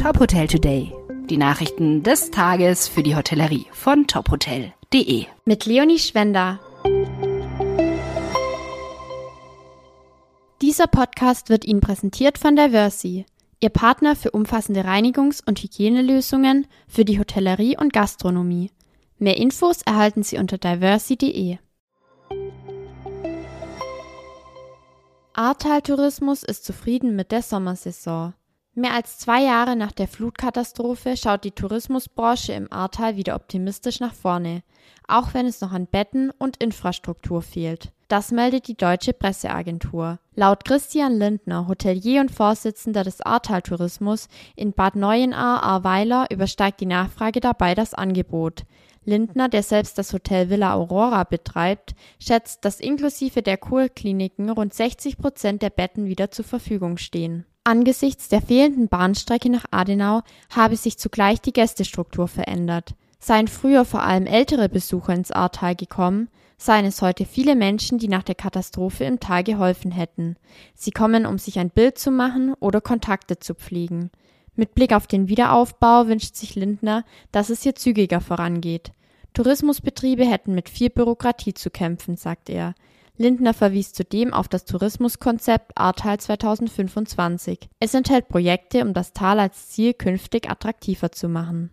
Top Hotel Today. Die Nachrichten des Tages für die Hotellerie von tophotel.de. Mit Leonie Schwender. Dieser Podcast wird Ihnen präsentiert von Diversi, Ihr Partner für umfassende Reinigungs- und Hygienelösungen für die Hotellerie und Gastronomie. Mehr Infos erhalten Sie unter diversi.de. Ahrtal Tourismus ist zufrieden mit der Sommersaison. Mehr als zwei Jahre nach der Flutkatastrophe schaut die Tourismusbranche im Ahrtal wieder optimistisch nach vorne, auch wenn es noch an Betten und Infrastruktur fehlt. Das meldet die Deutsche Presseagentur. Laut Christian Lindner, Hotelier und Vorsitzender des Ahrtal Tourismus in Bad Neuenahr-Ahrweiler, übersteigt die Nachfrage dabei das Angebot. Lindner, der selbst das Hotel Villa Aurora betreibt, schätzt, dass inklusive der Kurkliniken rund 60 Prozent der Betten wieder zur Verfügung stehen. Angesichts der fehlenden Bahnstrecke nach Adenau habe sich zugleich die Gästestruktur verändert. Seien früher vor allem ältere Besucher ins Ahrtal gekommen, seien es heute viele Menschen, die nach der Katastrophe im Tal geholfen hätten. Sie kommen, um sich ein Bild zu machen oder Kontakte zu pflegen. Mit Blick auf den Wiederaufbau wünscht sich Lindner, dass es hier zügiger vorangeht. Tourismusbetriebe hätten mit viel Bürokratie zu kämpfen, sagt er. Lindner verwies zudem auf das Tourismuskonzept Ahrtal 2025. Es enthält Projekte, um das Tal als Ziel künftig attraktiver zu machen.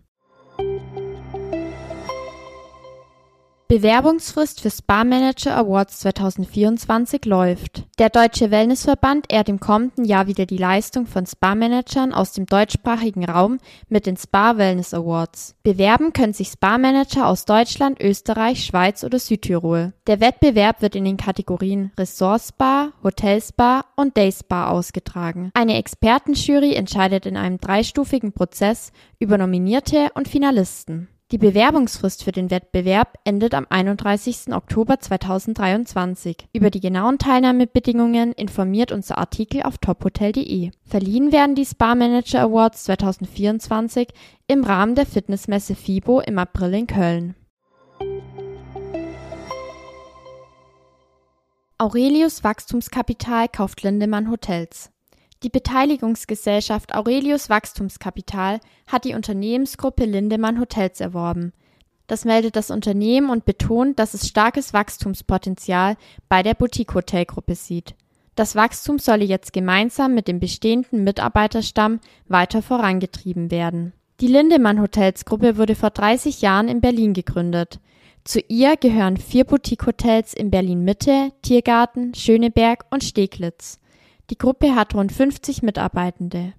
Bewerbungsfrist für Spa Manager Awards 2024 läuft. Der Deutsche Wellnessverband ehrt im kommenden Jahr wieder die Leistung von Spa-Managern aus dem deutschsprachigen Raum mit den Spa Wellness Awards. Bewerben können sich Spa-Manager aus Deutschland, Österreich, Schweiz oder Südtirol. Der Wettbewerb wird in den Kategorien Resort Spa, Hotel Spa und Day Spa ausgetragen. Eine Expertenjury entscheidet in einem dreistufigen Prozess über Nominierte und Finalisten. Die Bewerbungsfrist für den Wettbewerb endet am 31. Oktober 2023. Über die genauen Teilnahmebedingungen informiert unser Artikel auf tophotel.de. Verliehen werden die Spa Manager Awards 2024 im Rahmen der Fitnessmesse FIBO im April in Köln. Aurelius Wachstumskapital kauft Lindemann Hotels. Die Beteiligungsgesellschaft Aurelius Wachstumskapital hat die Unternehmensgruppe Lindemann Hotels erworben. Das meldet das Unternehmen und betont, dass es starkes Wachstumspotenzial bei der Boutique-Hotelgruppe sieht. Das Wachstum solle jetzt gemeinsam mit dem bestehenden Mitarbeiterstamm weiter vorangetrieben werden. Die Lindemann Hotels Gruppe wurde vor 30 Jahren in Berlin gegründet. Zu ihr gehören vier Boutique-Hotels in Berlin Mitte, Tiergarten, Schöneberg und Steglitz. Die Gruppe hat rund 50 Mitarbeitende.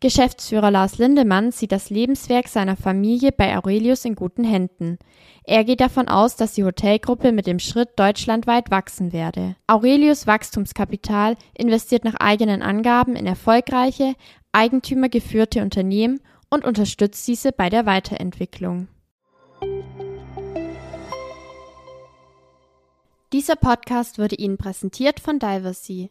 Geschäftsführer Lars Lindemann sieht das Lebenswerk seiner Familie bei Aurelius in guten Händen. Er geht davon aus, dass die Hotelgruppe mit dem Schritt deutschlandweit wachsen werde. Aurelius Wachstumskapital investiert nach eigenen Angaben in erfolgreiche, eigentümergeführte Unternehmen und unterstützt diese bei der Weiterentwicklung. Dieser Podcast wurde Ihnen präsentiert von Diversey.